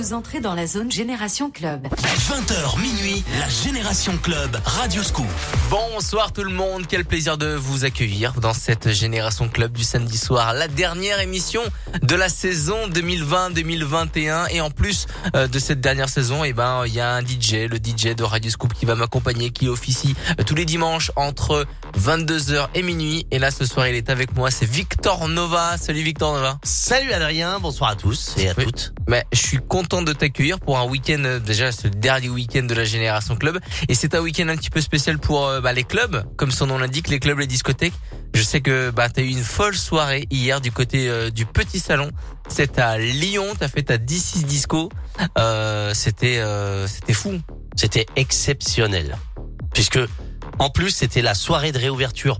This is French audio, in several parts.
vous entrez dans la zone Génération Club. 20h minuit, la Génération Club, Radio Scoop. Bonsoir tout le monde, quel plaisir de vous accueillir dans cette Génération Club du samedi soir, la dernière émission de la saison 2020-2021 et en plus euh, de cette dernière saison, eh ben il y a un DJ, le DJ de Radio Scoop qui va m'accompagner, qui officie euh, tous les dimanches entre 22h et minuit et là ce soir il est avec moi, c'est Victor Nova. Salut Victor Nova. Salut Adrien, bonsoir à tous et à Oui. toutes. Mais je suis content de t'accueillir pour un week-end euh, déjà ce dernier week-end de la Génération Club et c'est un week-end un petit peu spécial pour euh, bah, les clubs comme son nom l'indique les clubs les discothèques. Je sais que bah t'as eu une folle soirée hier du côté euh, du petit salon. C'est à Lyon, t'as fait ta D6 disco. Euh, c'était c'était fou. C'était exceptionnel. Puisque, en plus, c'était la soirée de réouverture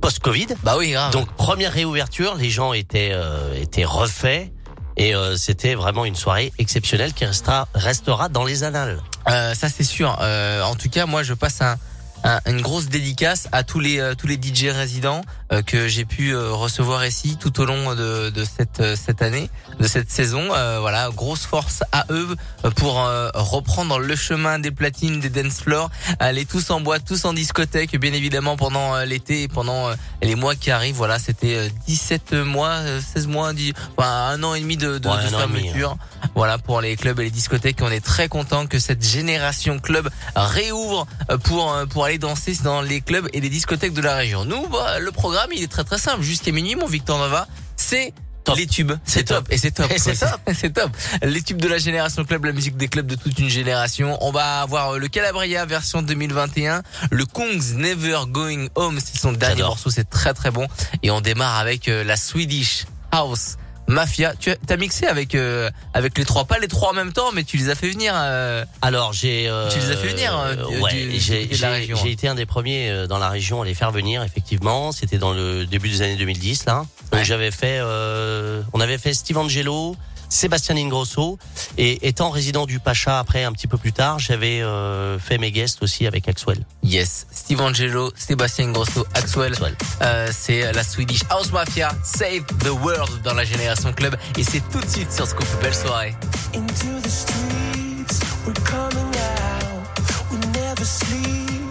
post-Covid. Bah oui, grave. Donc, première réouverture, les gens étaient, étaient refaits. Et euh, c'était vraiment une soirée exceptionnelle qui restera, restera dans les annales. Euh, ça c'est sûr. Euh, en tout cas, moi je passe un, un- une grosse dédicace à tous les euh, tous les DJ résidents que j'ai pu euh, recevoir ici tout au long de, de cette euh, cette année, de cette saison. Euh, voilà, grosse force à eux euh, pour euh, reprendre le chemin des platines, des dance floors, aller tous en boîte, tous en discothèque, bien évidemment pendant euh, l'été et pendant euh, les mois qui arrivent. Voilà, c'était euh, 17 mois, euh, 16 mois, dix- enfin, un an et demi de, de, Ouais, de demi, fermeture. Voilà pour les clubs et les discothèques. On est très content que cette génération club réouvre euh, pour euh, pour aller danser dans les clubs et les discothèques de la région. Nous, bah, le programme il est très très simple. Jusqu'à minuit, mon Victor Nova, c'est Top. les tubes. C'est top. top. et c'est top. Et c'est Ouais, c'est top. Les tubes de la génération club, la musique des clubs de toute une génération. On va avoir euh, le Calabria version 2021, le Kong's Never Going Home, c'est son dernier morceau, c'est très très bon. Et on démarre avec euh, la Swedish House Mafia. Tu as t'as mixé avec euh, avec les trois, pas les trois en même temps, mais tu les as fait venir. euh, Alors j'ai euh, Tu les as fait venir, euh, ouais, j'ai été un des premiers euh, dans la région à les faire venir effectivement. C'était dans le début des années 2010 là. Donc Ouais. j'avais fait, euh, on avait fait Steve Angelo, Sébastien Ingrosso et étant résident du Pacha après un petit peu plus tard, j'avais euh, fait mes guests aussi avec Axwell. Yes, Steve Angelo, Sébastien Grosso, Axwell. Axwell. Euh, c'est la Swedish House Mafia, Save the World dans la Génération Club. Et c'est tout de suite sur Scoop. Belle soirée. Into the streets, we're coming out. We never sleep,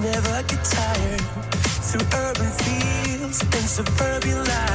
never get tired. Through urban fields and suburban life.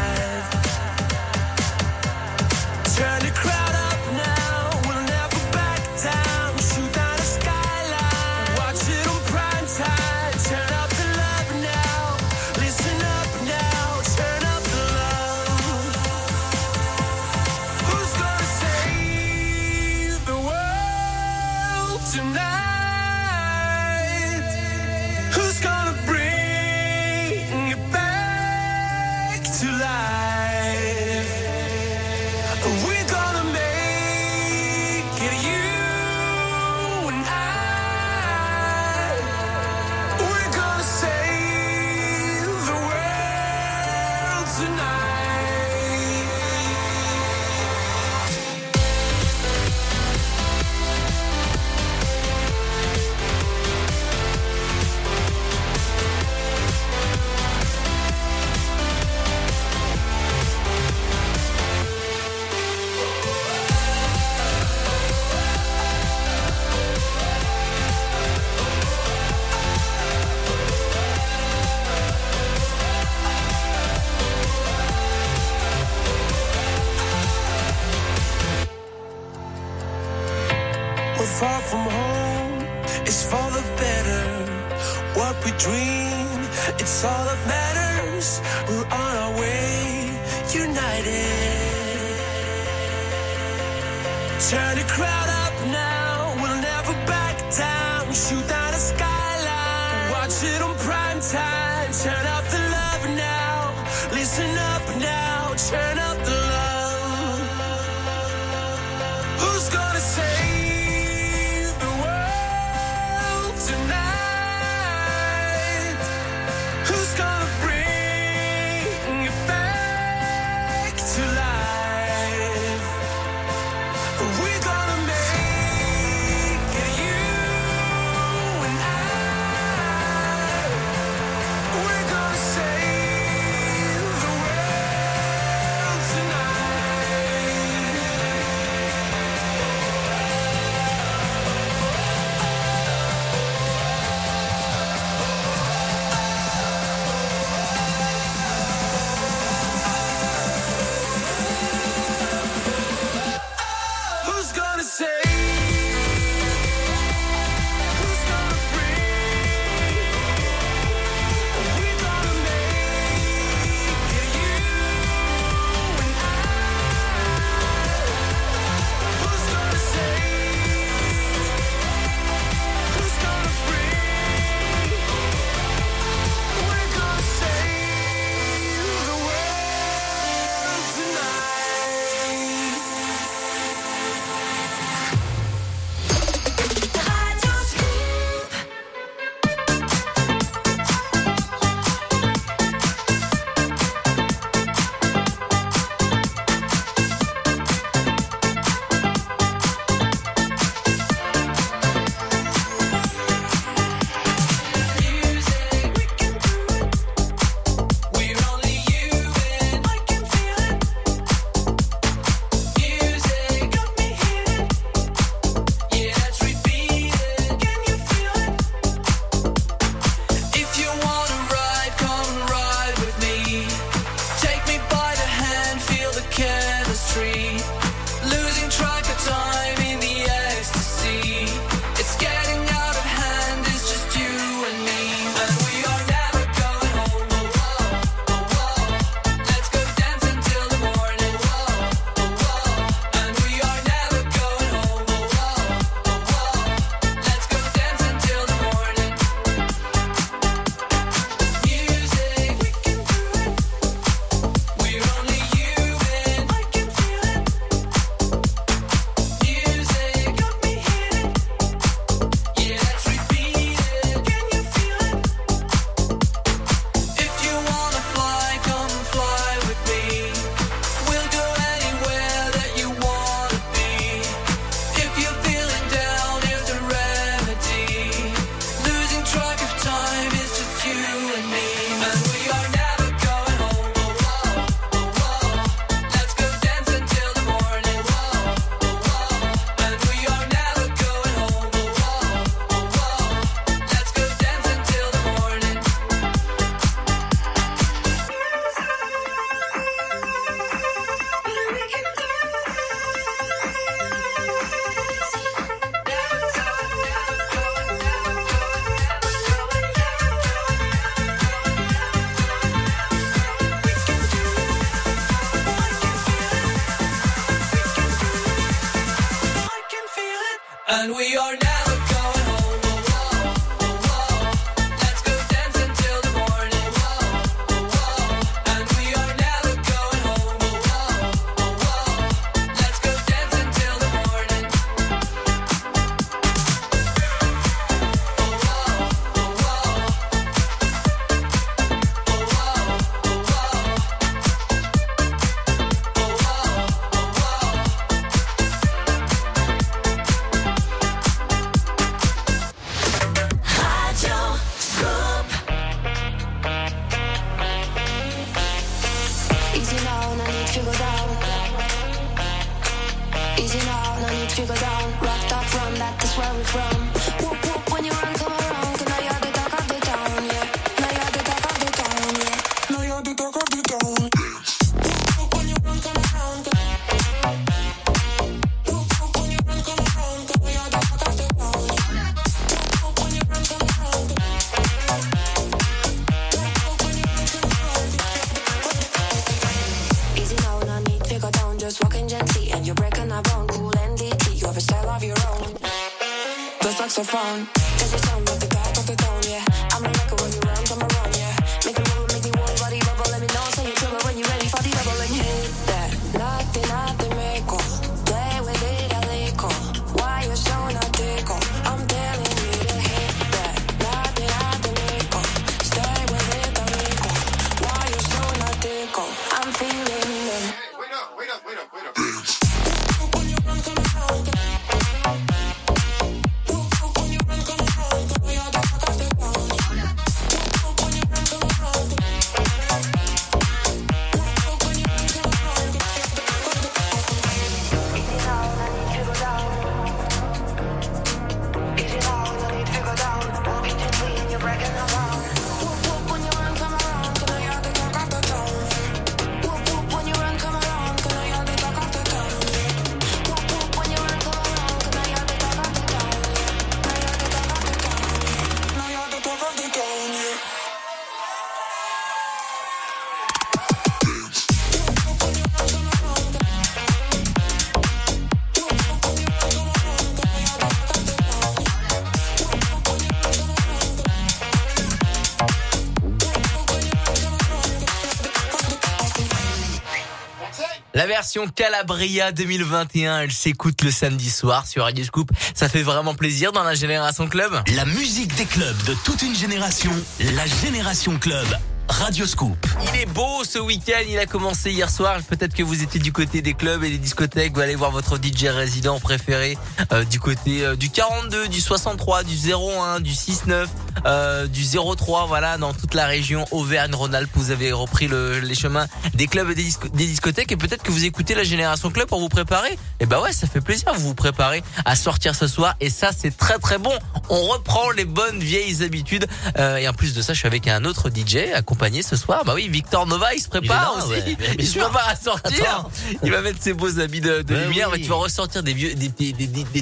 Version Calabria 2021, elle s'écoute le samedi soir sur Radio Scoop. Ça fait vraiment plaisir dans la Génération Club. La musique des clubs de toute une génération. La Génération Club. Radio Scoop. Il est beau ce week-end, il a commencé hier soir. Peut-être que vous étiez du côté des clubs et des discothèques. Vous allez voir votre DJ résident préféré euh, du côté euh, du 42, du 63, du 01, du 69, euh, du 03. Voilà, dans toute la région Auvergne-Rhône-Alpes, vous avez repris le- les chemins des clubs et des, disco- des discothèques. Et peut-être que vous écoutez la Génération Club pour vous préparer. Et ben ouais, ça fait plaisir. Vous vous préparez à sortir ce soir et ça c'est très très bon. On reprend les bonnes vieilles habitudes. Euh, et en plus de ça, je suis avec un autre DJ accompagné ce soir. Bah oui, Victor Nova, il se prépare Il est là, aussi. ouais. Il se prépare à sortir. Attends. Il va mettre ses beaux habits de, de Ouais, lumière. oui. mais tu vas ressortir des vieux, des,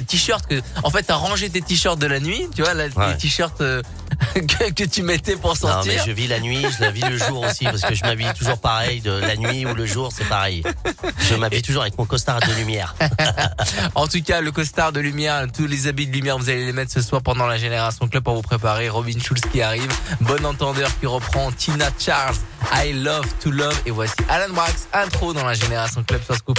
t-shirts que, en fait, t'as rangé tes t-shirts de la nuit. Tu vois, là, Ouais. les t-shirts euh, que, que tu mettais pour Non, sortir. mais je vis la nuit, je la vis le jour aussi, parce que je m'habille toujours pareil, de la nuit ou le jour, c'est pareil. Je m'habille toujours avec mon costard de lumière. En tout cas, le costard de lumière, tous les habits de lumière, vous allez les mettre ce soir pendant la Génération Club pour vous préparer. Robin Schulz qui arrive. Bon entendeur qui reprend Tina Charles. I love to love. Et voici Alan Brax, intro dans la Génération Club sur Scoop.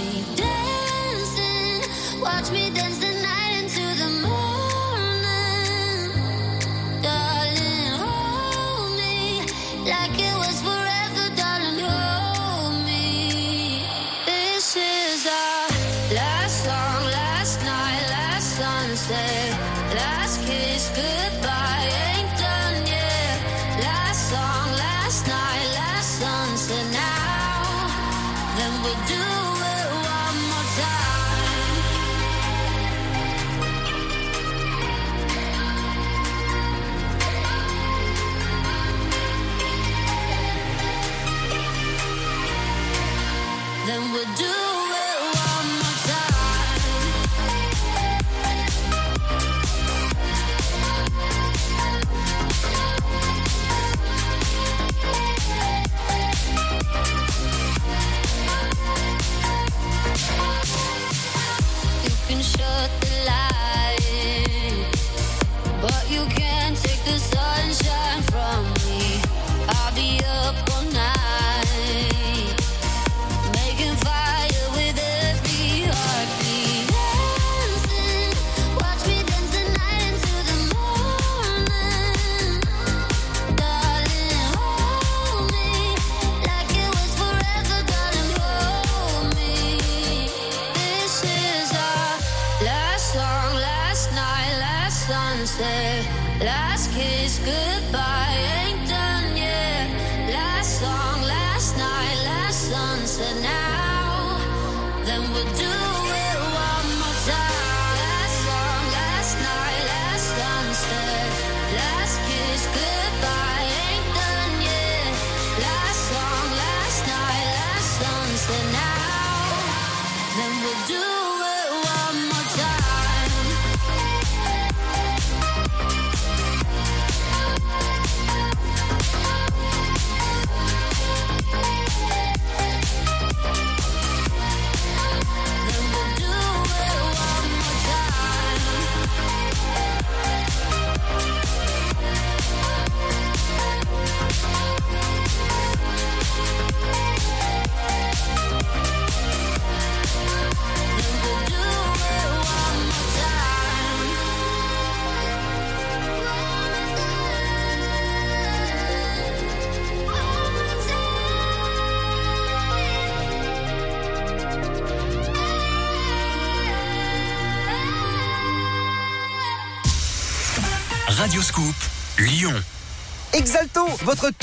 Me dancing, watch me dance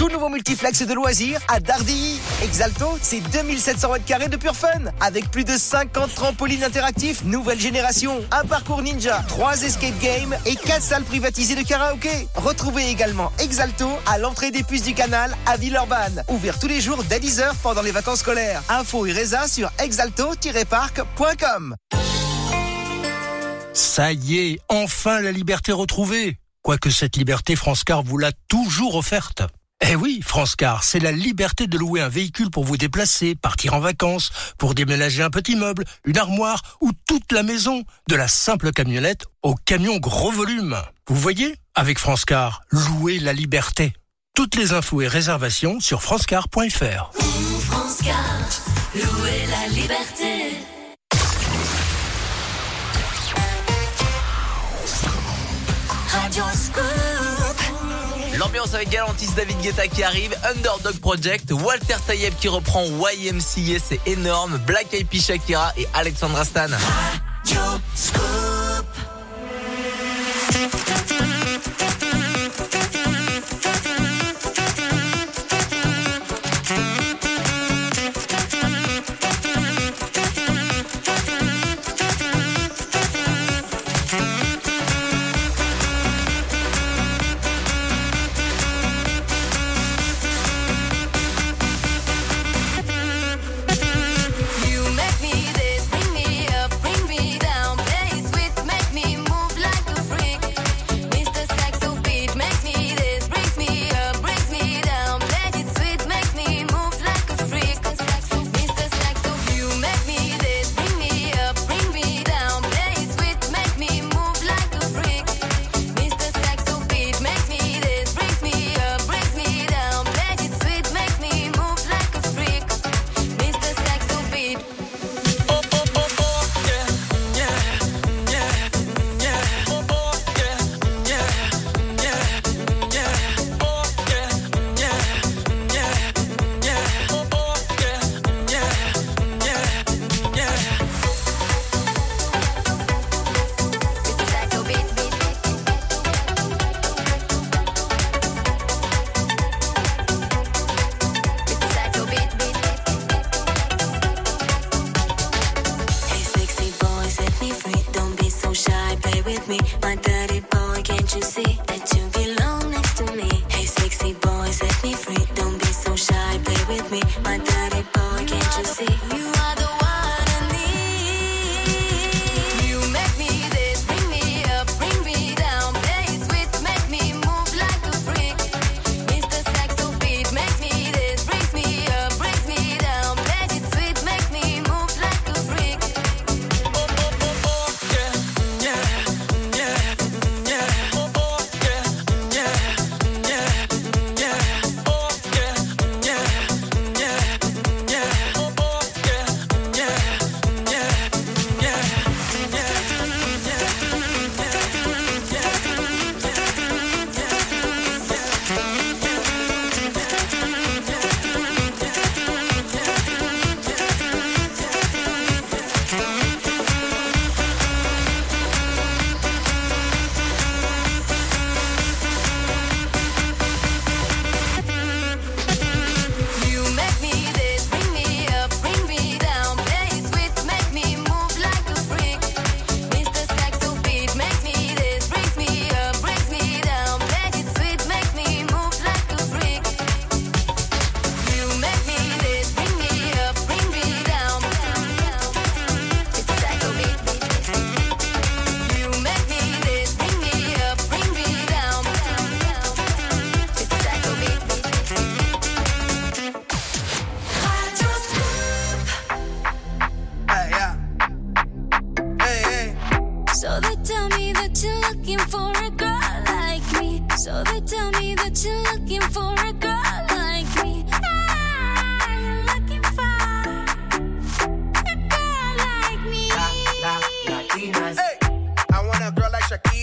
tout nouveau multiplex de loisirs à Dardilly. Exalto, c'est 2700 mètres carrés de pur fun, avec plus de 50 trampolines interactifs, nouvelle génération, un parcours ninja, 3 escape games et 4 salles privatisées de karaoké. Retrouvez également Exalto à l'entrée des puces du canal à Villeurbanne, ouvert tous les jours dès 10h pendant les vacances scolaires. Info et résa sur exalto-parc.com. Ça y est, enfin la liberté retrouvée. Quoique cette liberté, France Car vous l'a toujours offerte. Eh oui, France Car, c'est la liberté de louer un véhicule pour vous déplacer, partir en vacances, pour déménager un petit meuble, une armoire ou toute la maison, de la simple camionnette au camion gros volume. Vous voyez Avec France Car, louez la liberté. Toutes les infos et réservations sur francecar.fr. La liberté. L'ambiance avec Galantis David Guetta qui arrive, Underdog Project, Walter Tayeb qui reprend YMCA, c'est énorme, Black Eyed Shakira et Alexandra Stan.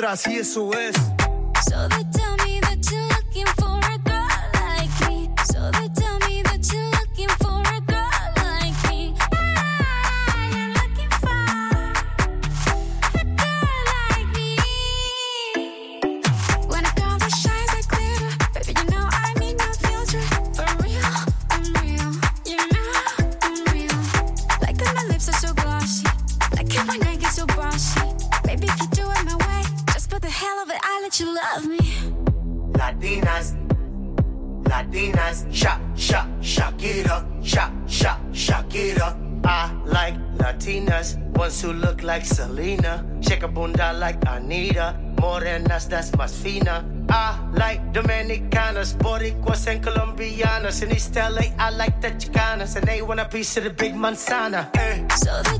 atrás y eso es. piece of the big manzana. Hey. Eh. So they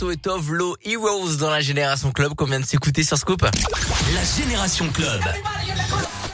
Allez, So et Tov, Low Heroes dans la Génération Club qu'on vient de s'écouter sur Scoop. La Génération Club.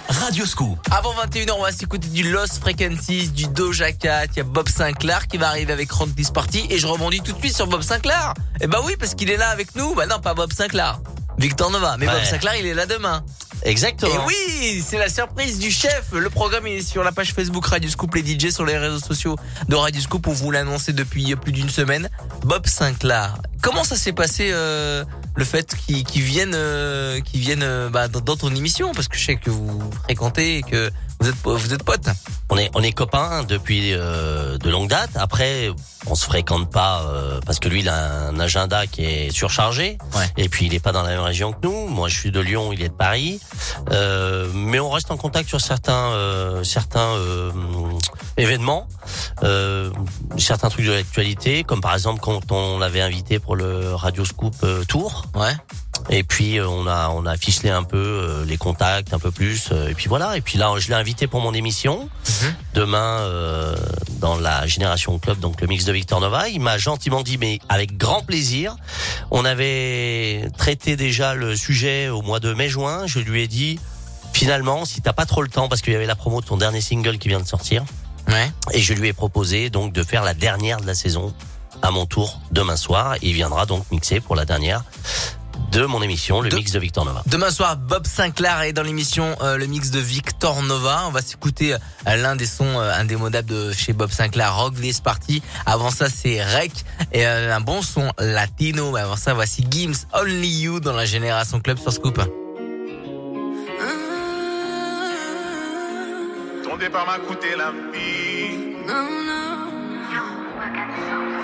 Radio Scoop. Avant 21h, on va s'écouter du Lost Frequencies, du Doja Cat, il y a Bob Sinclair qui va arriver avec Rock This Party et je rebondis tout de suite sur Bob Sinclair. Eh bah oui, parce qu'il est là avec nous. Bah non, pas Bob Sinclair. Victor Nova, mais Ouais. Bob Sinclair, il est là demain. Exactement. Et oui, c'est la surprise du chef. Le programme est sur la page Facebook Radio Scoop, les DJ sur les réseaux sociaux de Radio Scoop. On vous l'a annoncé depuis plus d'une semaine. Bob Sinclair. Comment ça s'est passé euh, le fait qu'il qu'il vienne, euh, qu'il vienne euh, bah, dans ton émission? Parce que je sais que vous fréquentez et que vous êtes, vous êtes potes. On est on est copains depuis euh, de longue date. Après, on se fréquente pas euh, parce que lui il a un agenda qui est surchargé. Ouais. Et puis il est pas dans la même région que nous. Moi, je suis de Lyon, il est de Paris. Euh, mais on reste en contact sur certains euh, certains euh, événements, euh, certains trucs de l'actualité, comme par exemple quand on l'avait invité pour le Radio Scoop Tour. Ouais. Et puis euh, on a on a ficelé un peu euh, les contacts un peu plus euh, et puis voilà. Et puis là je l'ai invité pour mon émission. Demain euh, dans la Génération Club donc le mix de Victor Nova. Il m'a gentiment dit mais avec grand plaisir. On avait traité déjà le sujet au mois de mai juin. Je lui ai dit finalement si t'as pas trop le temps parce qu'il y avait la promo de ton dernier single qui vient de sortir. Ouais. et je lui ai proposé donc de faire la dernière de la saison à mon tour demain soir. Il viendra donc mixer pour la dernière de mon émission, le De- mix de Victor Nova. Demain soir, Bob Sinclair est dans l'émission euh, le mix de Victor Nova. On va s'écouter euh, l'un des sons euh, indémodables de chez Bob Sinclair, Rock This Party. Avant ça, c'est Rec et euh, un bon son latino. Mais avant ça, voici Gims Only You dans la Génération Club sur Scoop. Ton départ m'a coûté la vie. No, no.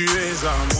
tu es à moi.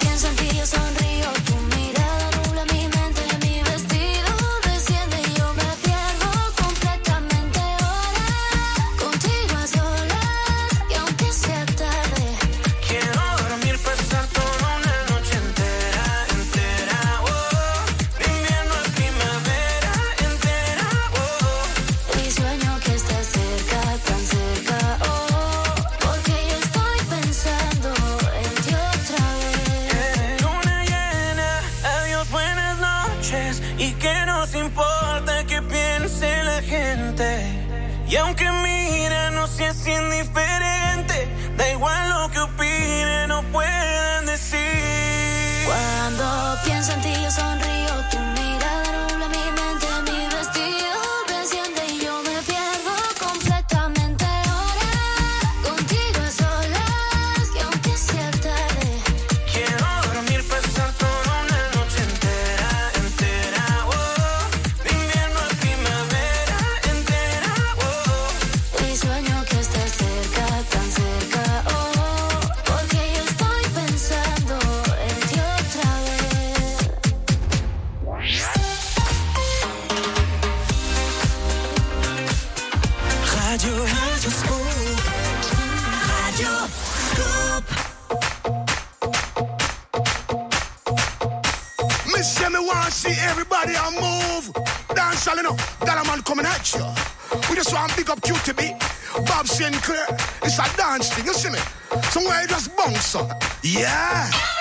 chin. It's a dance thing, you see me? Somewhere I just bounce up. Yeah.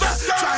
Let's go.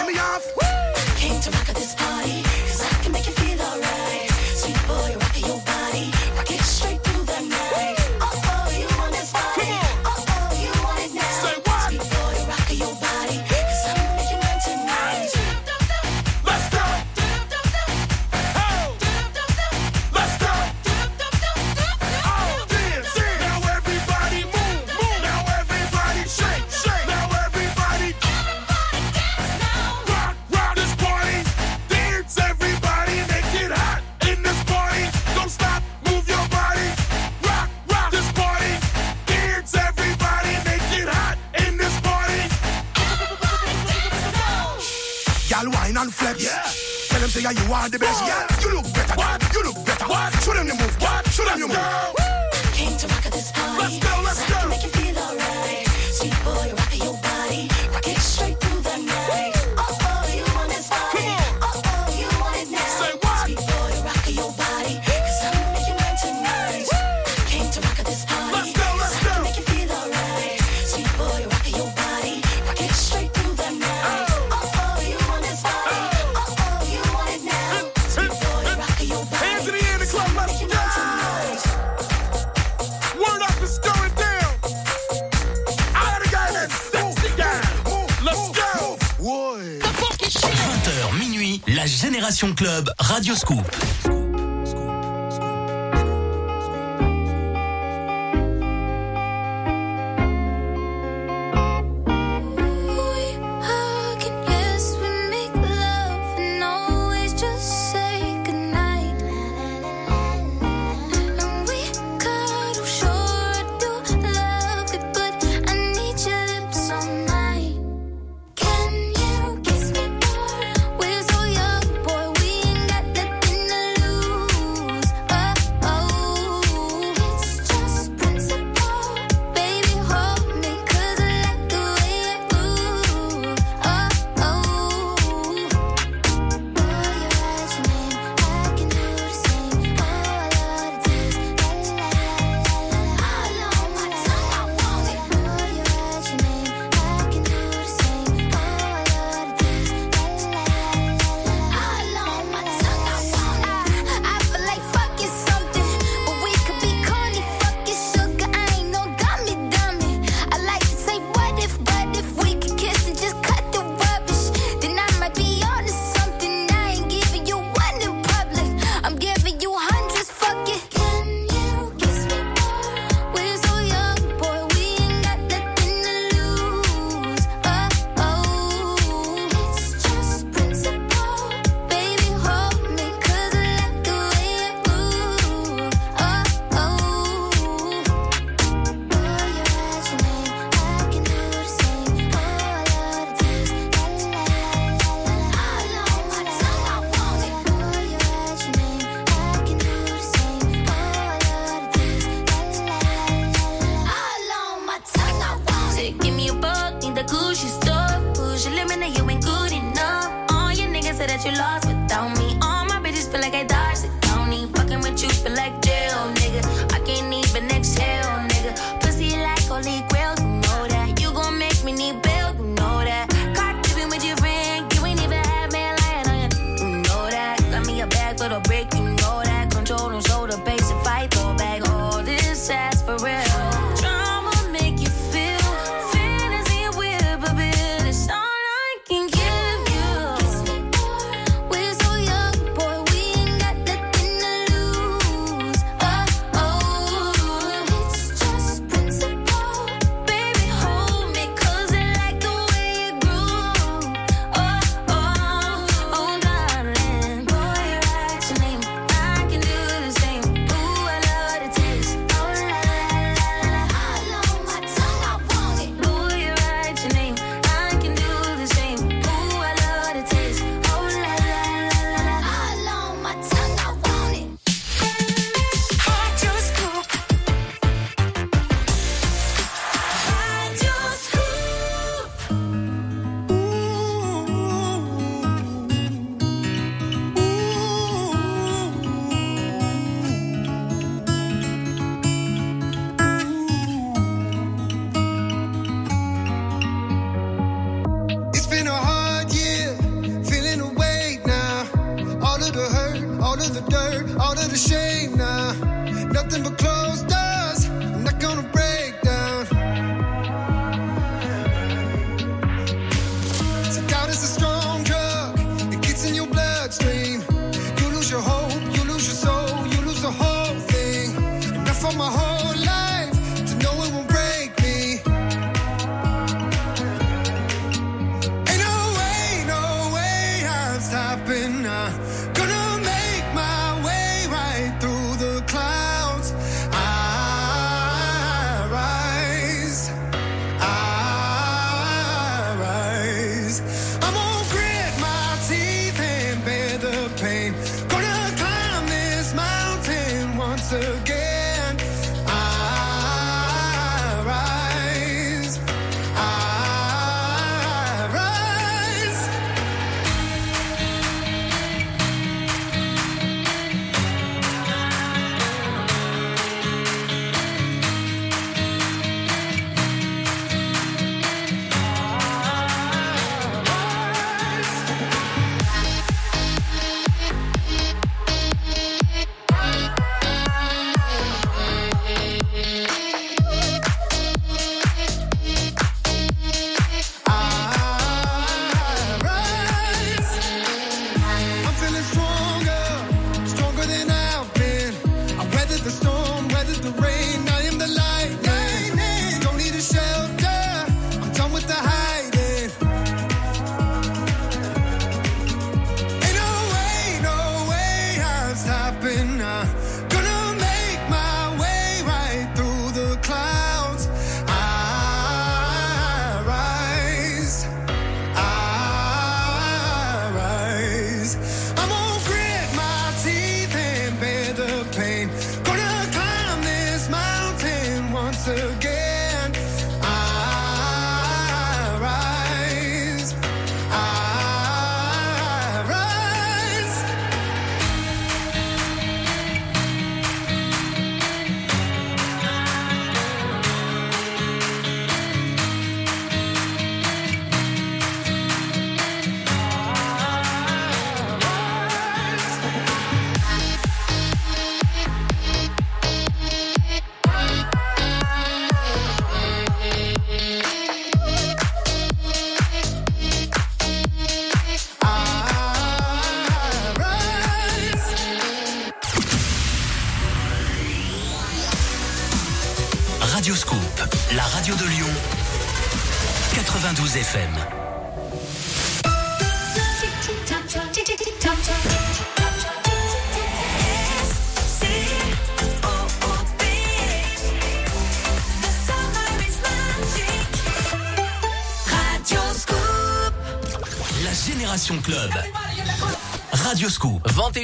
Radioscoop.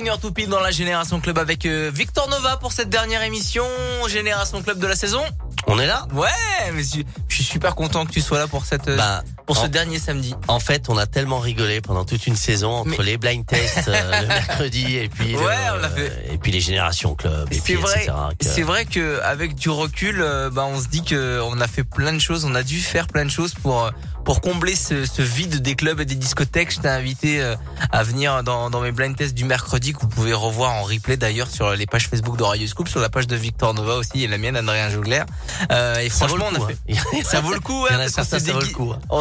21h tout pile dans la Génération Club avec euh, Victor Nova pour cette dernière émission Génération Club de la saison. On est là? Ouais, mais je suis super content que tu sois là pour cette... Euh, bah, pour ce en- dernier samedi. En fait, on a tellement rigolé pendant toute une saison entre les blind tests euh, le mercredi et puis le- Ouais, on l'a fait. et puis les générations club et C'est puis vrai, c'est vrai que avec du recul, euh, bah on se dit que on a fait plein de choses, on a dû faire plein de choses pour euh, pour combler ce, ce vide des clubs et des discothèques. Je t'ai invité euh, à venir dans, dans mes blind tests du mercredi que vous pouvez revoir en replay d'ailleurs sur les pages Facebook de Radio Scoop, sur la page de Victor Nova aussi et la mienne Adrien Jougler. Euh, et Ça franchement, le on a coup, fait. hein. ça vaut le coup, ouais, a parce qu'on certains,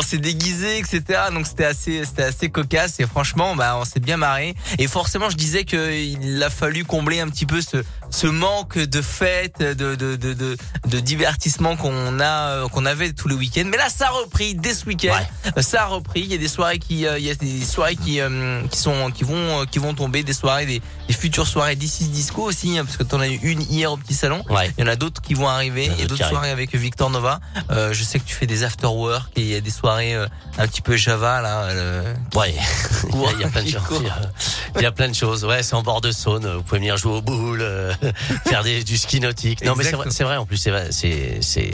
s'est s'est déguisé, etc. Donc c'était assez, c'était assez cocasse et franchement, bah, on s'est bien marré. Et forcément, je disais qu'il a fallu combler un petit peu ce, ce manque de fêtes, de, de, de, de, de divertissement qu'on a, euh, qu'on avait tous les week-ends. Mais là, ça a repris dès ce week-end. Ça a repris. Il y a des soirées qui, euh, il y a des soirées qui, euh, qui sont, qui vont, qui vont tomber, des soirées, des, des futures soirées d'ici disco aussi, hein, parce que t'en as eu une hier au petit salon. Il y en a d'autres qui vont arriver. Il y a d'autres soirées avec Victor Nova. Euh, je sais que tu fais des after work et il y a des soirées euh, un petit peu Java là. le- Ouais, il y a- il y a plein de choses. Il y a- Il plein de choses. Ouais, c'est en bord de Saône. Vous pouvez venir jouer au boule, euh, faire des, du ski nautique. Non, mais c'est vrai, Exactement. c'est vrai. En plus, c'est c'est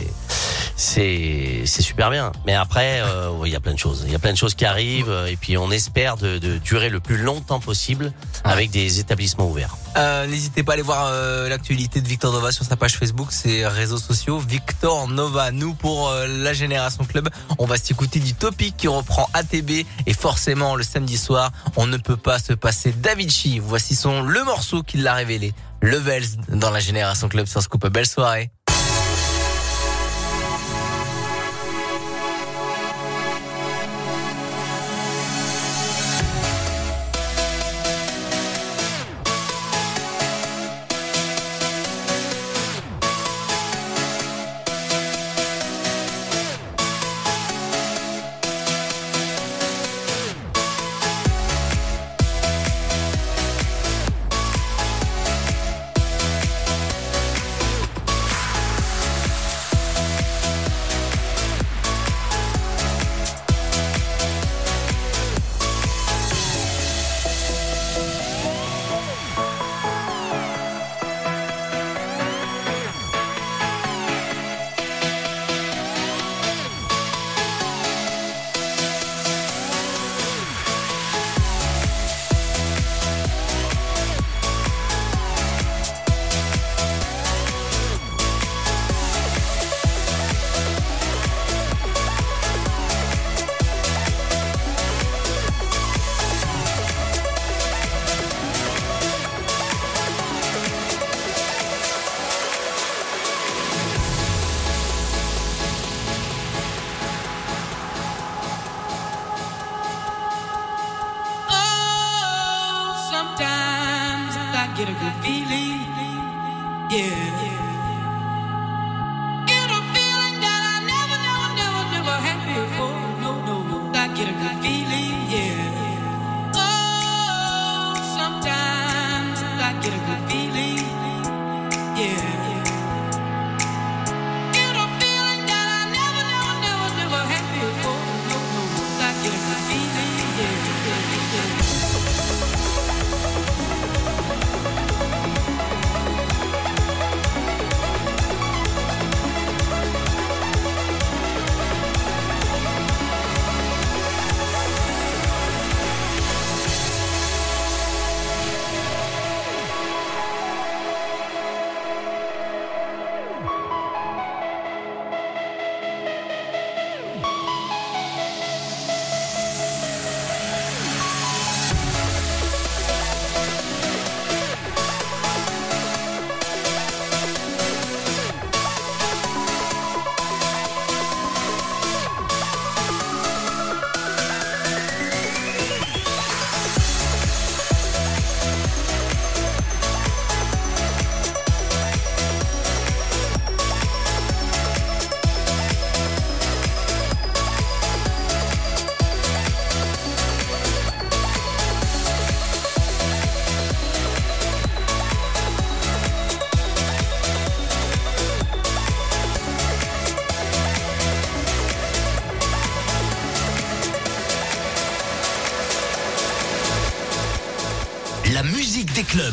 c'est c'est super bien. Mais après, euh, ouais, il y a plein de choses. Il y a plein de choses qui arrivent. euh, Et puis, on espère de, de durer le plus longtemps possible avec des établissements ouverts. Euh, N'hésitez pas à aller voir euh, l'actualité de Victor Nova sur sa page Facebook, ses réseaux sociaux. Victor Nova, nous pour euh, la Génération Club, on va s'écouter du topic qui reprend ATB et forcément le samedi soir, on ne peut pas se passer d'Avicii. Voici son le morceau qui l'a révélé, Levels dans la Génération Club sur Scoop. Belle soirée.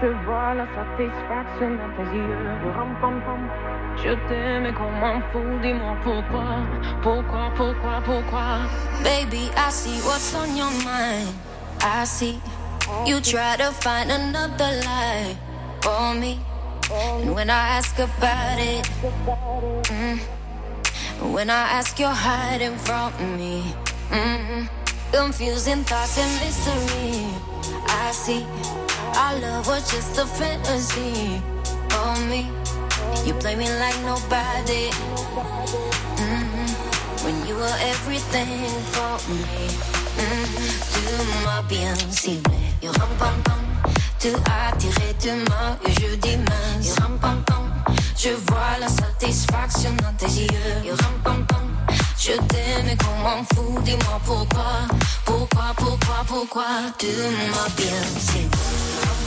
Vois la satisfaction dans tes yeux. Je t'aime qu'on m'en fout. Dis-moi pourquoi. Pourquoi, pourquoi, pourquoi. Baby, I see what's on your mind. I see you try to find another lie for me. And when I ask about it, mm, when I ask, you're hiding from me. mm Confusing thoughts and mystery. I see our love was just a fantasy for me. You play me like nobody. mm When you were everything for me. Mm, Tu m'as bien ciblé. You ram pam pam. Tu as tiré de main et je dis mince. You ram pam pam. Je vois la satisfaction dans tes yeux. You ram pam pam. Je t'aime et qu'on m'en fout. Dis-moi pourquoi. Pourquoi, pourquoi, pourquoi. Tu m'as bien ciblé.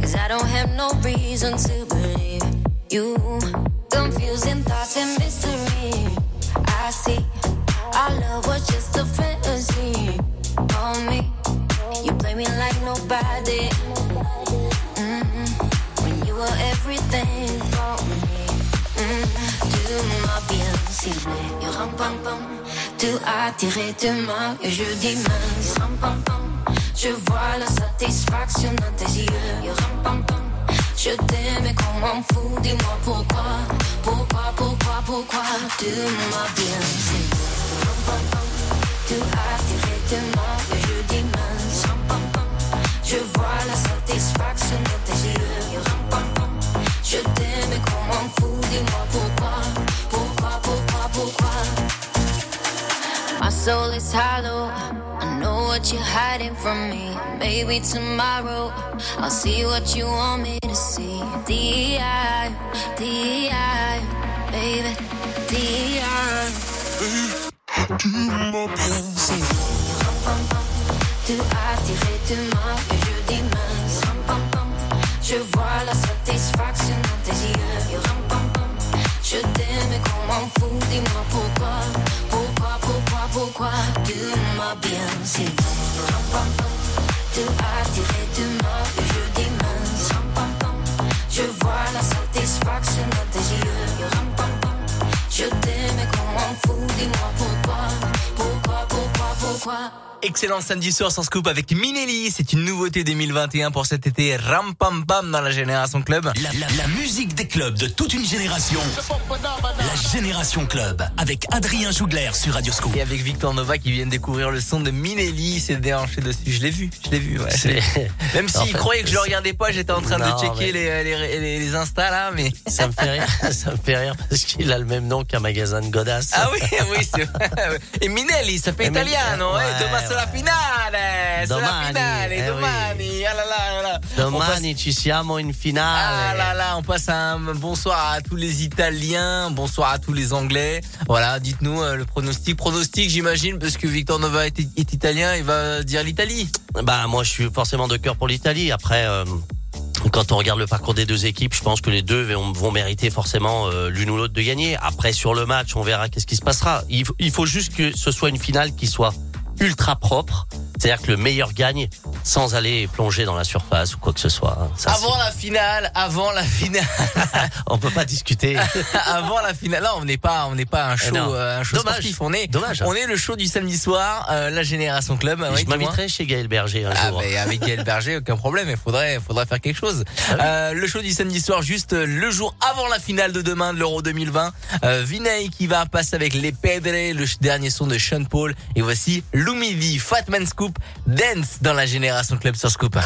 Cause I don't have no reason to believe you. Confusing thoughts and mystery. I see. Our love was just a fantasy. On me. You play me like nobody. Mm-mm. When you were everything for me. Mm. Tu m'as bien ciblé. Ram pam pam. Tu as tiré de et je dis mince. Ram pam pam. Je vois la satisfaction dans tes yeux. You ram pam pam. Je t'aime et qu'on m'en fout. Dis-moi pourquoi. Pourquoi, pourquoi, pourquoi. Tu m'as bien ciblé. You ram pam pam. Tu as tiré de main et je dis mince. Ram pam pam. Je vois la satisfaction dans tes yeux. You ram pam pam. Je t'aime et qu'on m'en fout. Dis-moi pourquoi. Pourquoi, pourquoi, pourquoi. My soul is hollow. Know what you're hiding from me. Maybe tomorrow I'll see what you want me to see. D.I. D.I. Baby. D.I. Ciblé. Tu as tiré de main et je dis. Je vois la satisfaction dans tes yeux. Je t'aime qu'on m'en fout, dis-moi pourquoi. Pourquoi, tu m'as bien si. Tu as tiré du moi et je dis. Je vois la satisfaction dans tes yeux. Je t'aime qu'on m'en fout, dis-moi. Pourquoi, pourquoi. Excellent samedi soir sans scoop avec Minelli. C'est une nouveauté 2021 pour cet été. Ram pam pam dans la Génération Club. La, la- la musique des clubs de toute une génération. La Génération Club avec Adrien Jougler sur Radio Scoop. Et avec Victor Nova qui vient de découvrir le son de Minelli, il s'est déhanché dessus. Je l'ai vu, je l'ai vu. ouais. C'est- Même s'il fait, croyait que je le regardais pas, j'étais en train Non, de checker mais- les, les, les, les Insta là, mais. Ça me fait rire, ça me fait rire parce qu'il a le même nom qu'un magasin de godasses. Ah oui, oui, c'est vrai. Et Minelli, ça fait Et Italiano, ouais, demain c'est la ouais. finale, c'est la Domani, finale, eh domani, ah là là là là. On passe- Domani ci siamo in Ah finale. là là, on passe un bonsoir à tous les Italiens, bonsoir à tous les Anglais. Voilà, dites-nous euh, le pronostic. Pronostic, j'imagine, parce que Victor Nova est, est italien, il va dire l'Italie. Bah moi je suis forcément de cœur pour l'Italie. Après, euh, quand on regarde le parcours des deux équipes, je pense que les deux vont, mériter forcément euh, l'une ou l'autre de gagner. Après sur le match, on verra qu'est-ce qui se passera. Il faut juste que ce soit une finale qui soit ultra propre. C'est-à-dire que le meilleur gagne sans aller plonger dans la surface ou quoi que ce soit. hein. Ça, avant la finale, avant la finale, on peut pas discuter. avant la finale. Là, on n'est pas, on n'est pas un show, non. euh, un show Dommage. sportif. On est, Dommage. on est le show du samedi soir, euh, la Génération Club. Oui, je m'inviterai chez Gaël Berger un Ah jour. mais avec Gaël Berger, aucun problème. Il faudrait, faudrait faire quelque chose. Euh, le show du samedi soir, juste le jour avant la finale de demain de l'Euro 2020. Euh, Vinay qui va passer avec les Pedre, le dernier son de Sean Paul. Et voici Lumidi, Fatman Dance dans la Génération Club sur Scoop.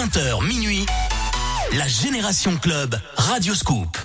20h minuit, la Génération Club, Radio Scoop.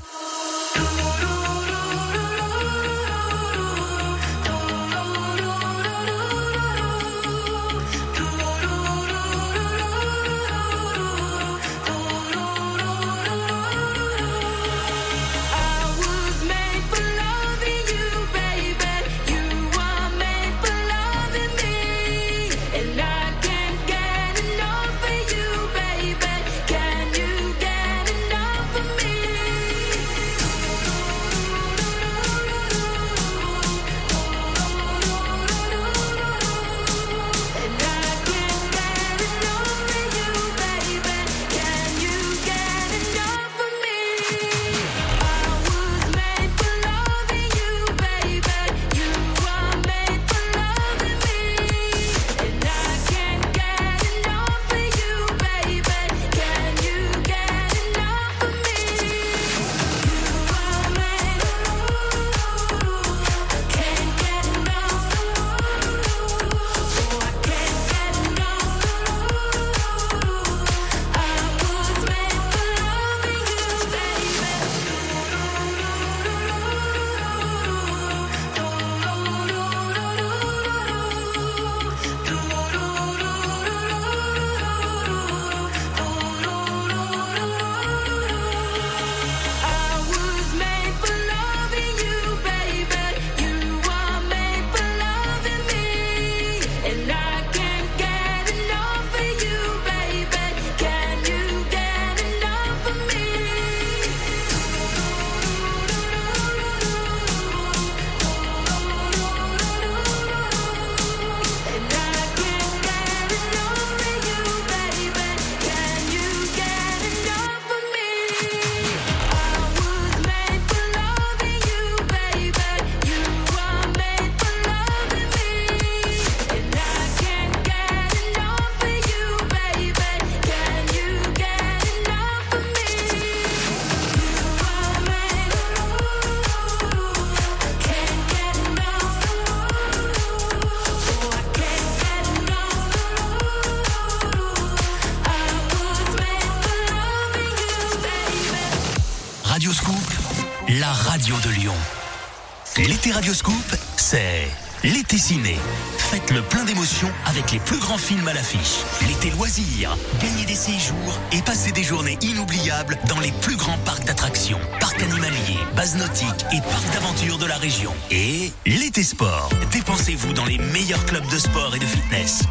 Ciné. Faites le plein d'émotions avec les plus grands films à l'affiche. L'été loisirs, gagnez des séjours et passez des journées inoubliables dans les plus grands parcs d'attractions, parcs animaliers, bases nautiques et parcs d'aventure de la région. Et l'été sport, dépensez-vous dans les meilleurs clubs de sport et de fitness.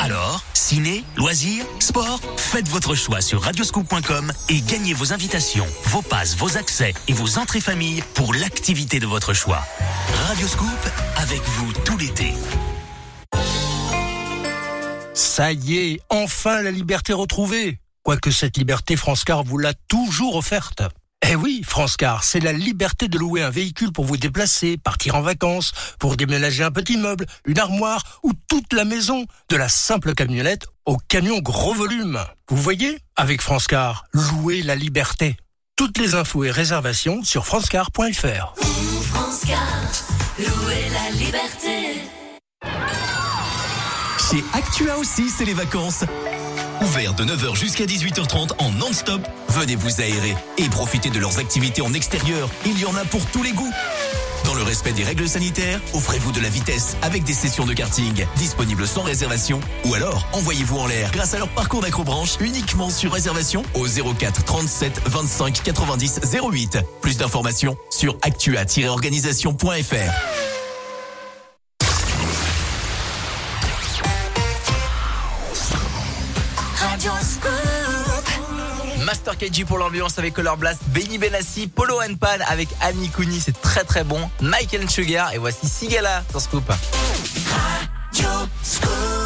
Alors, ciné, loisirs, sport, faites votre choix sur radioscoop.com et gagnez vos invitations, vos passes, vos accès et vos entrées famille pour l'activité de votre choix. Radioscoop, avec vous tout l'été. Ça y est, enfin la liberté retrouvée. Quoique cette liberté, France Car vous l'a toujours offerte. Eh oui, France Car, c'est la liberté de louer un véhicule pour vous déplacer, partir en vacances, pour déménager un petit meuble, une armoire ou toute la maison, de la simple camionnette au camion gros volume. Vous voyez Avec France Car, louez la liberté. Toutes les infos et réservations sur francecar.fr. France Car, louer la liberté. Chez Actua aussi, c'est les vacances. Ouvert de 9h jusqu'à 18h30 en non-stop, venez vous aérer et profitez de leurs activités en extérieur. Il y en a pour tous les goûts. Dans le respect des règles sanitaires, offrez-vous de la vitesse avec des sessions de karting disponibles sans réservation ou alors envoyez-vous en l'air grâce à leur parcours d'acrobranche uniquement sur réservation au 04 37 25 90 08. Plus d'informations sur actua-organisation.fr. Master KG pour l'ambiance avec Color Blast, Benny Benassi, Polo and Pan avec Annie Cooney, c'est très très bon. Michael Sugar et voici Sigala sur Scoop. Scoop.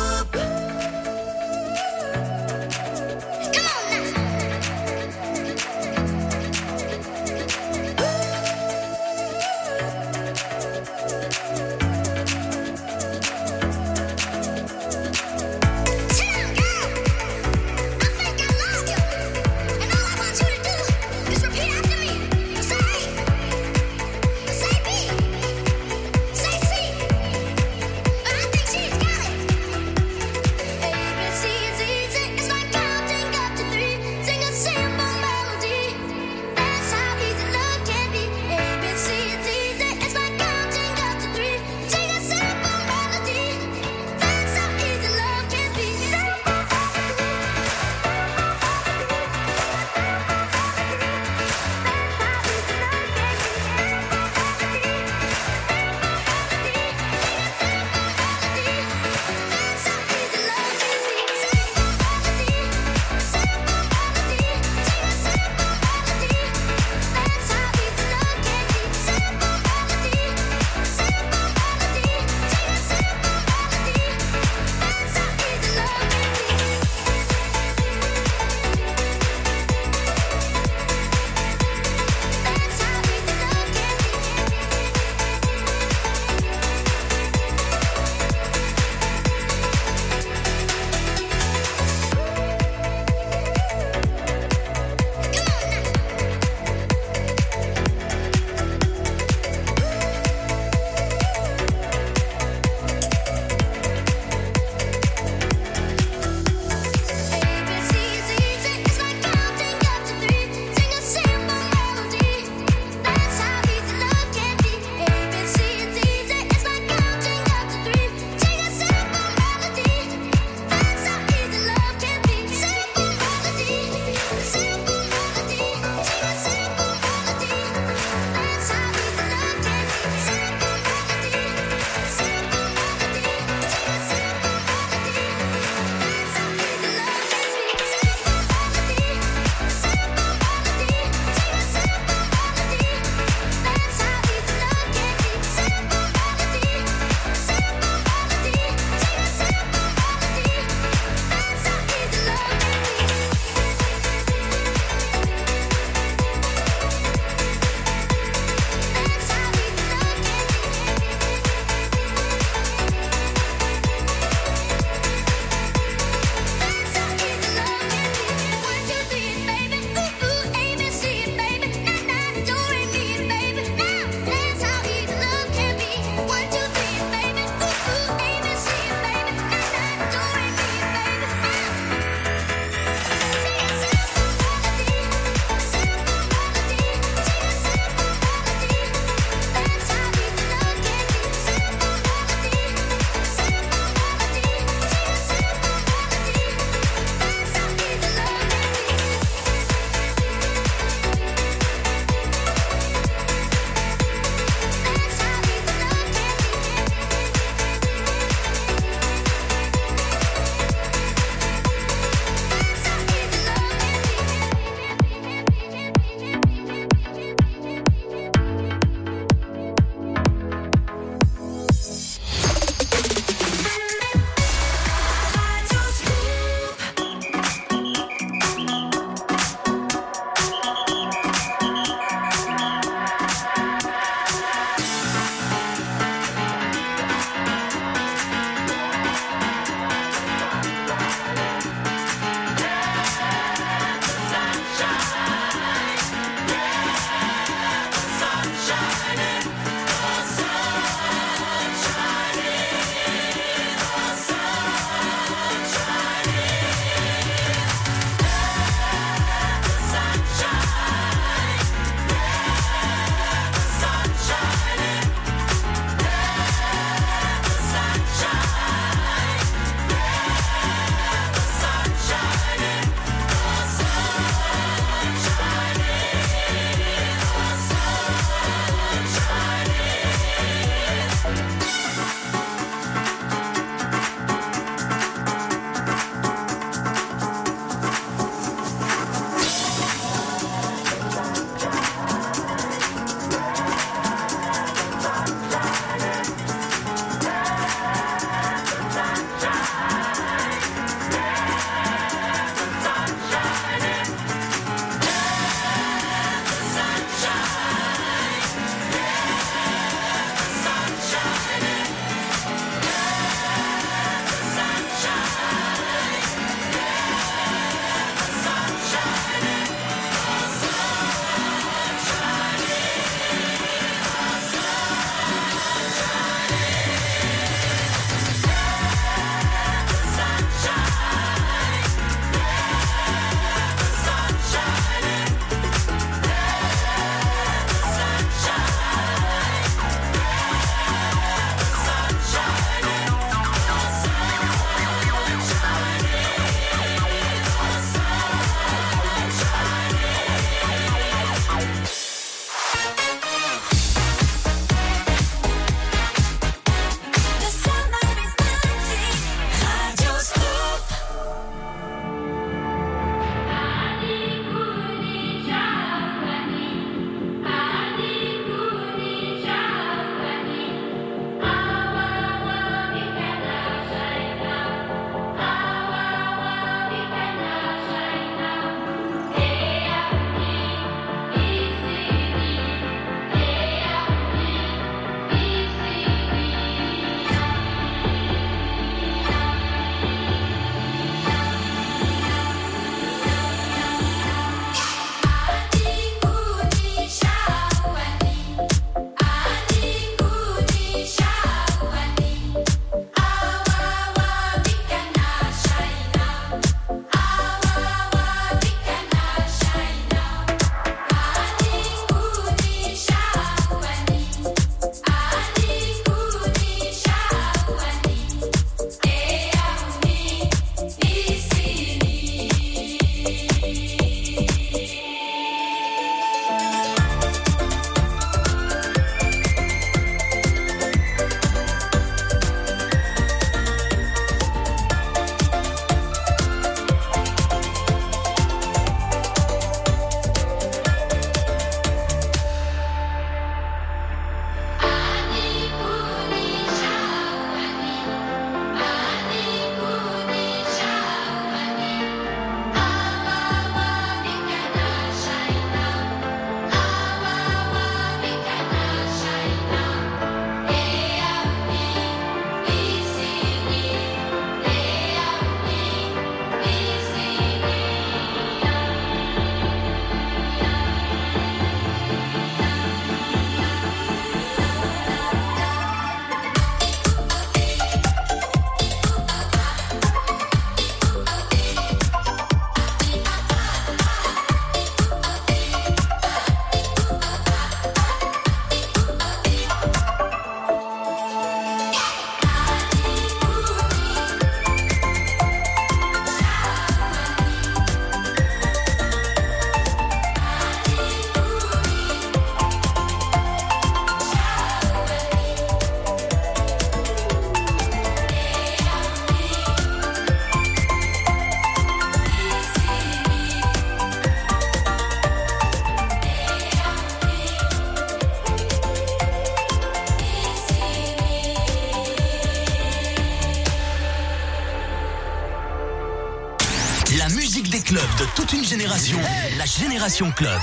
Génération Club,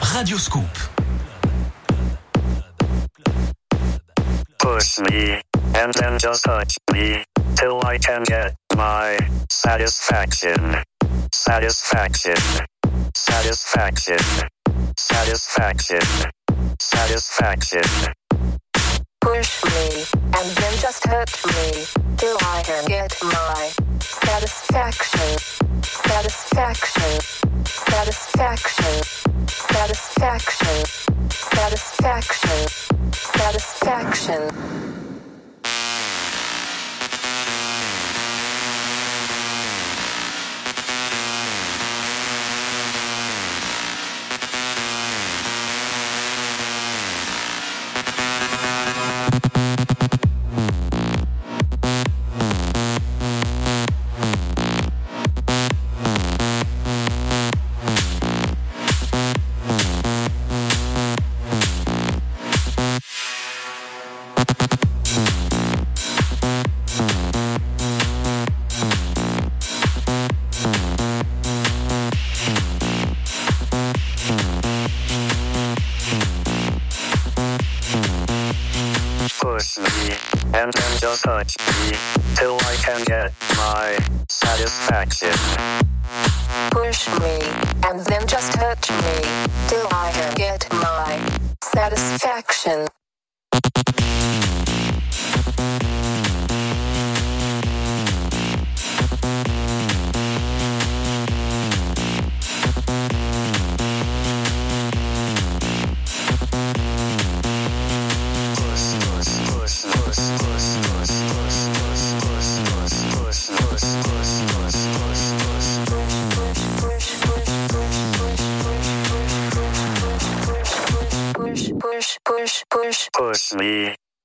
Radio Scoop. Push me, and then just touch.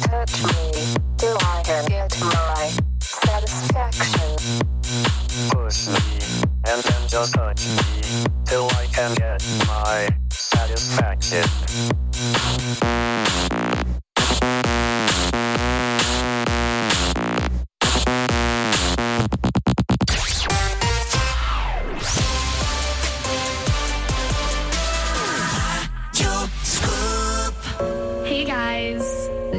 touch me. Do I can get my satisfaction? Push me, and then just touch me, till I can get my satisfaction.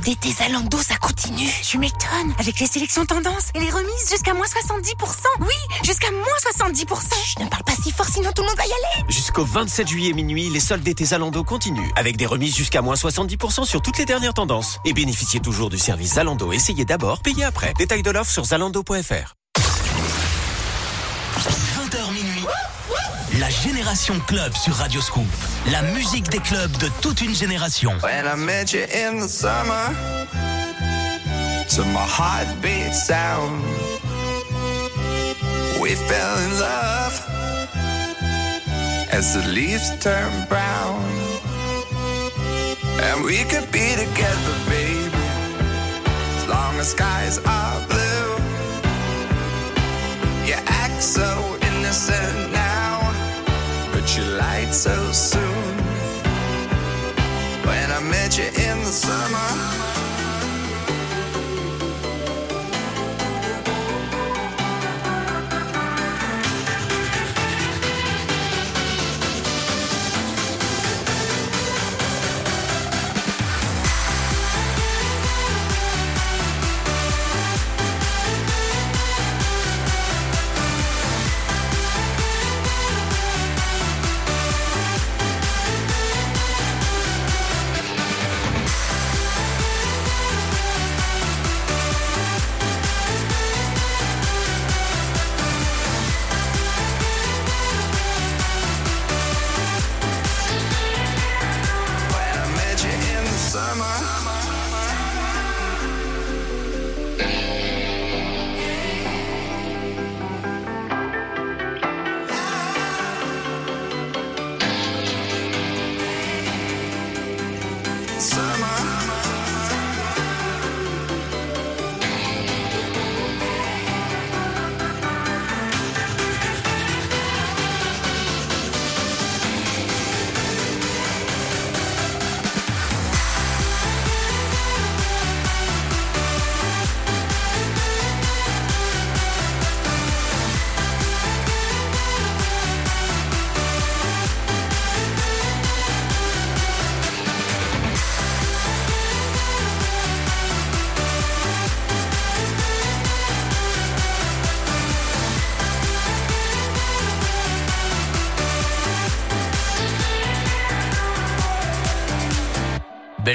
d'été Zalando, ça continue. Tu m'étonnes. Avec les sélections tendances et les remises jusqu'à moins 70%. Oui, jusqu'à moins 70%. Je ne parle pas si fort, sinon tout le monde va y aller. Jusqu'au 27 juillet minuit, les soldes d'été Zalando continuent, avec des remises jusqu'à moins 70% sur toutes les dernières tendances. Et bénéficiez toujours du service Zalando. Essayez d'abord, payez après. Détail de l'offre sur zalando.fr. La Génération Club sur Radio Scoop. La musique des clubs de toute une génération. When I met you in the summer, to my heartbeat sound, we fell in love as the leaves turn brown. And we could be together, baby, as long as skies are blue. You act so innocent now, but you lied so soon. When I met you in the summer.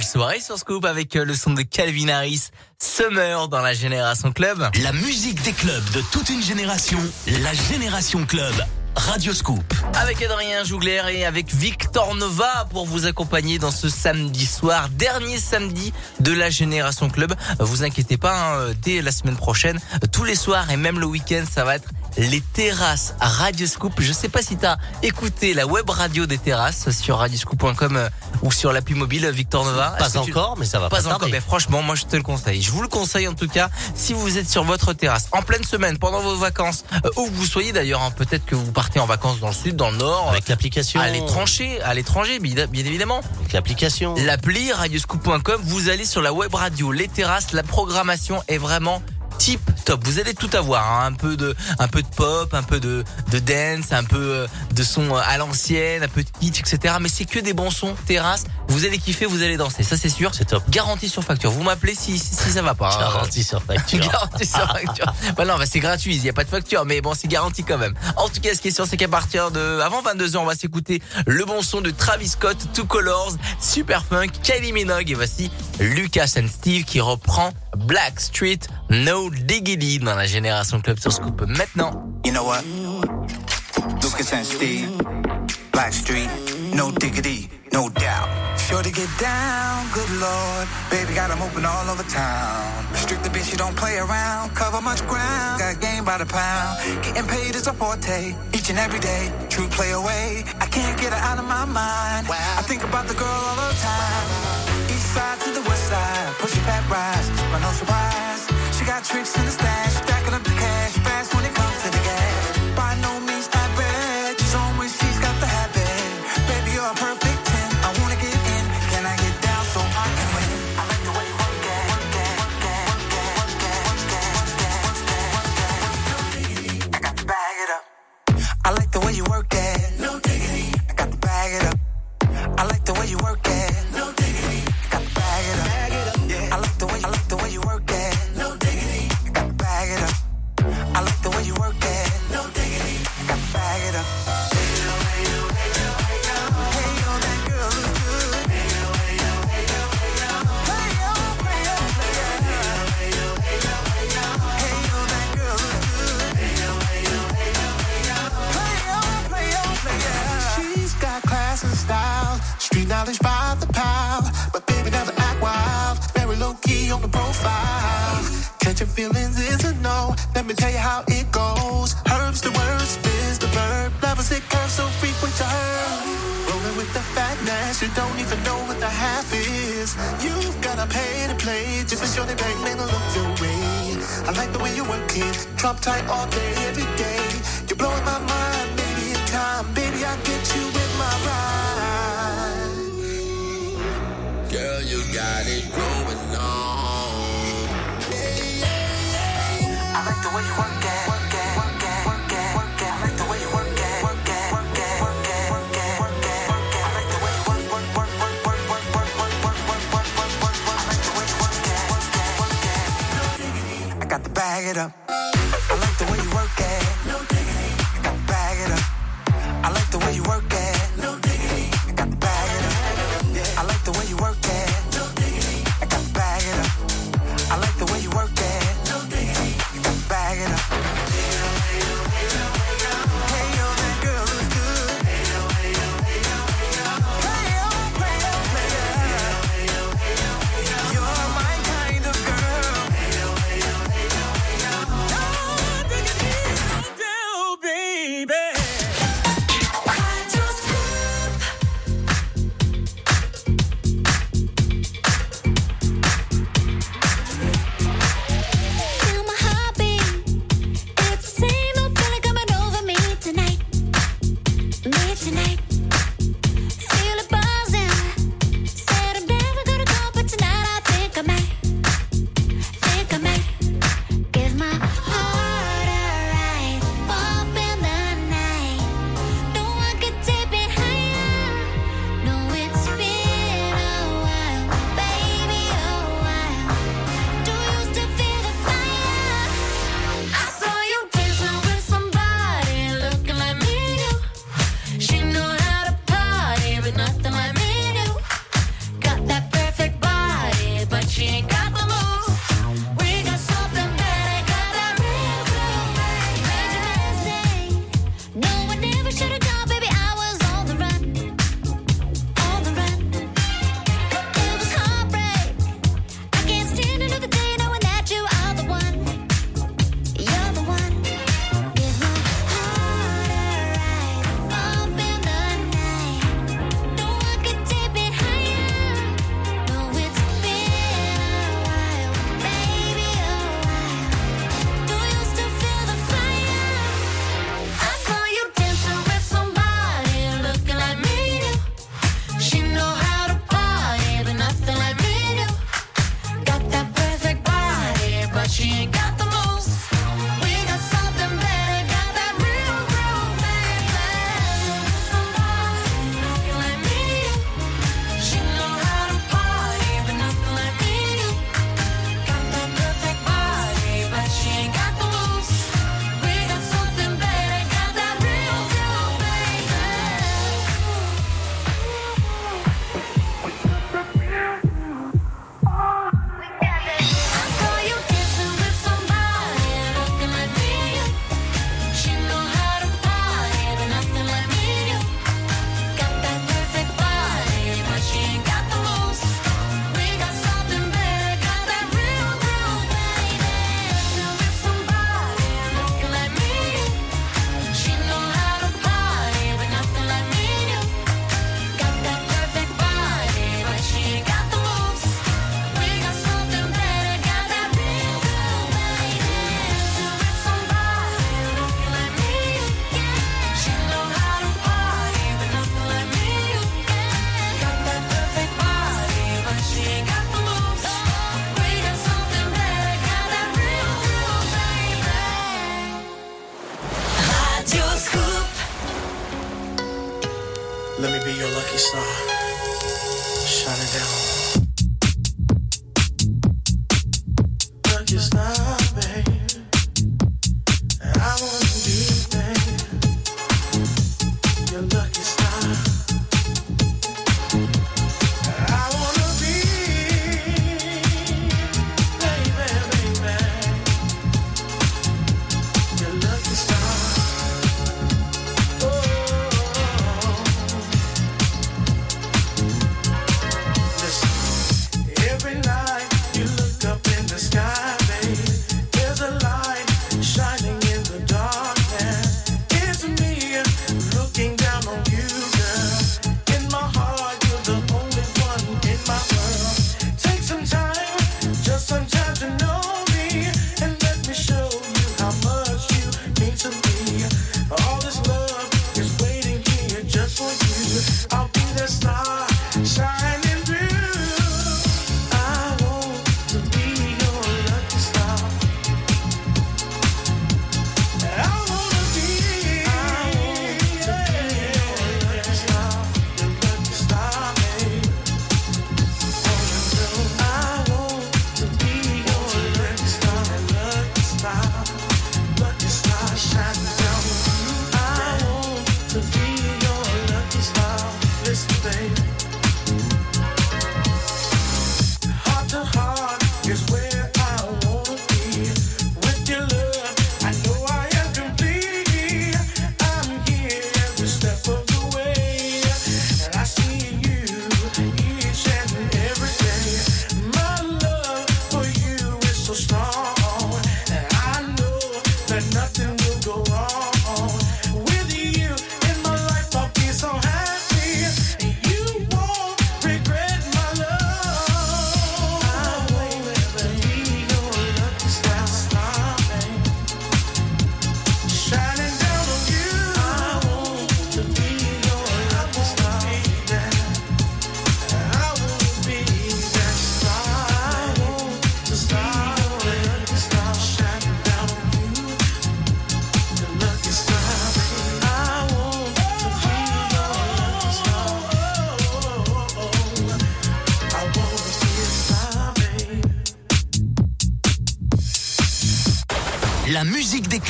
Belle soirée sur Scoop avec euh, le son de Calvin Harris, Summer dans la Génération Club. La musique des clubs de toute une génération, la Génération Club. Radio Scoop. Avec Adrien Jougler et avec Victor Nova pour vous accompagner dans ce samedi soir, dernier samedi de la Génération Club. Vous inquiétez pas, hein, dès la semaine prochaine, tous les soirs et même le week-end, ça va être les terrasses Radio Scoop. Je sais pas si tu as écouté la web radio des terrasses sur radioscoop.com euh, ou sur l'appli mobile Victor Nova. Pas tu- encore, mais ça va pas Pas encore, mais franchement, moi je te le conseille. Je vous le conseille en tout cas si vous êtes sur votre terrasse en pleine semaine pendant vos vacances, euh, où que vous soyez d'ailleurs. hein, Peut-être que vous partez en vacances dans le sud, dans le nord, Avec l'application. à l'étranger, à l'étranger, bien bien évidemment. Avec l'application. L'appli radioscoop.com, vous allez sur la web radio, les terrasses, la programmation est vraiment tip top. Vous allez tout avoir, hein, un peu de un peu de pop, un peu de de dance, un peu euh, de son euh, à l'ancienne, un peu de kitsch, etc. Mais c'est que des bons sons terrasse. Vous allez kiffer, vous allez danser, ça c'est sûr. C'est top. Garantie sur facture. Vous m'appelez si si, si ça va pas. hein. Garantie sur facture. Garantie sur facture. bah non, bah c'est gratuit, il y a pas de facture, mais bon, c'est garanti quand même. En tout cas, ce qui est sûr, c'est qu'à partir de avant 22h, on va s'écouter le bon son de Travis Scott, Two Colors, Super Funk, Kylie Minogue et voici Lucas and Steve qui reprend Black Street No Diggity dans la génération Club sur Scoop maintenant. You know what? Lucas and Steve, Black Street, no diggity, no doubt. Sure to get down, good lord. Baby got 'em open all over town. Strict the bitch, you don't play around. Cover much ground, got game by the pound. Getting paid is a forte, each and every day. True play away, I can't get her out of my mind. I think about the girl all the time. East side to the west side, push it back, rise, but no surprise. Tricks in the stash, Catching feelings is a no. Let me tell you how it goes. Herbs the word, spins the verb. Levels it curves so frequent to her. Rolling with the fatness, you don't even know what the half is. You've gotta pay to play just to show the bank man to look your way. I like the way you work it, drop tight all day, every day. You're blowing my mind, baby, in time, baby, I'll get you with my ride. Girl, you got it going I like the way you work tonight.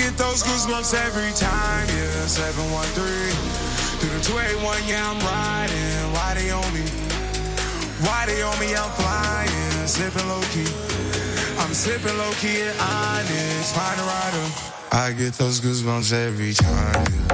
Get those goosebumps every time, yeah. 713 through the 281, yeah, I'm riding. Why they on me? Why they on me? I'm flying, slipping low key. I'm sipping low key at Onyx, find a rider. I get those goosebumps every time yeah.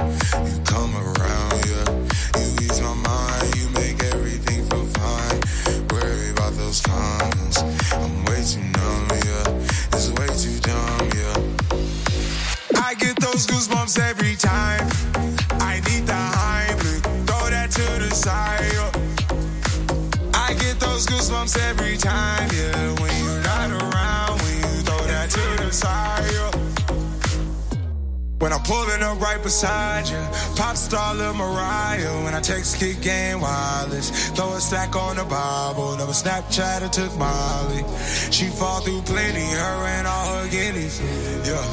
Pulling up right beside you, pop star Lil Mariah. When I text kick game wireless, throw a stack on the Bible. Never Snapchat or took Molly. She fall through plenty, her and all her guineas. Yeah,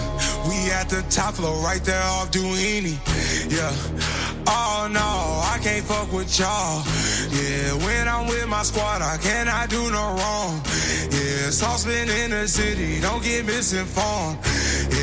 we at the top floor, right there off Duini. Yeah, oh no, I can't fuck with y'all. Yeah, when I'm with my squad, I cannot do no wrong. Yeah, saucepan in the city, don't get misinformed.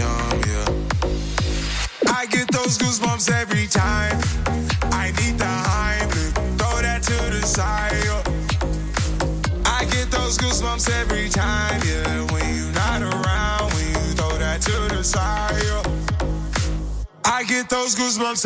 Dumb, yeah. I get those goosebumps every time. I need the Heimlich, throw that to the side. yeah. I get those goosebumps every time, yeah. When you're not around, when you throw that to the side. yeah. I get those goosebumps.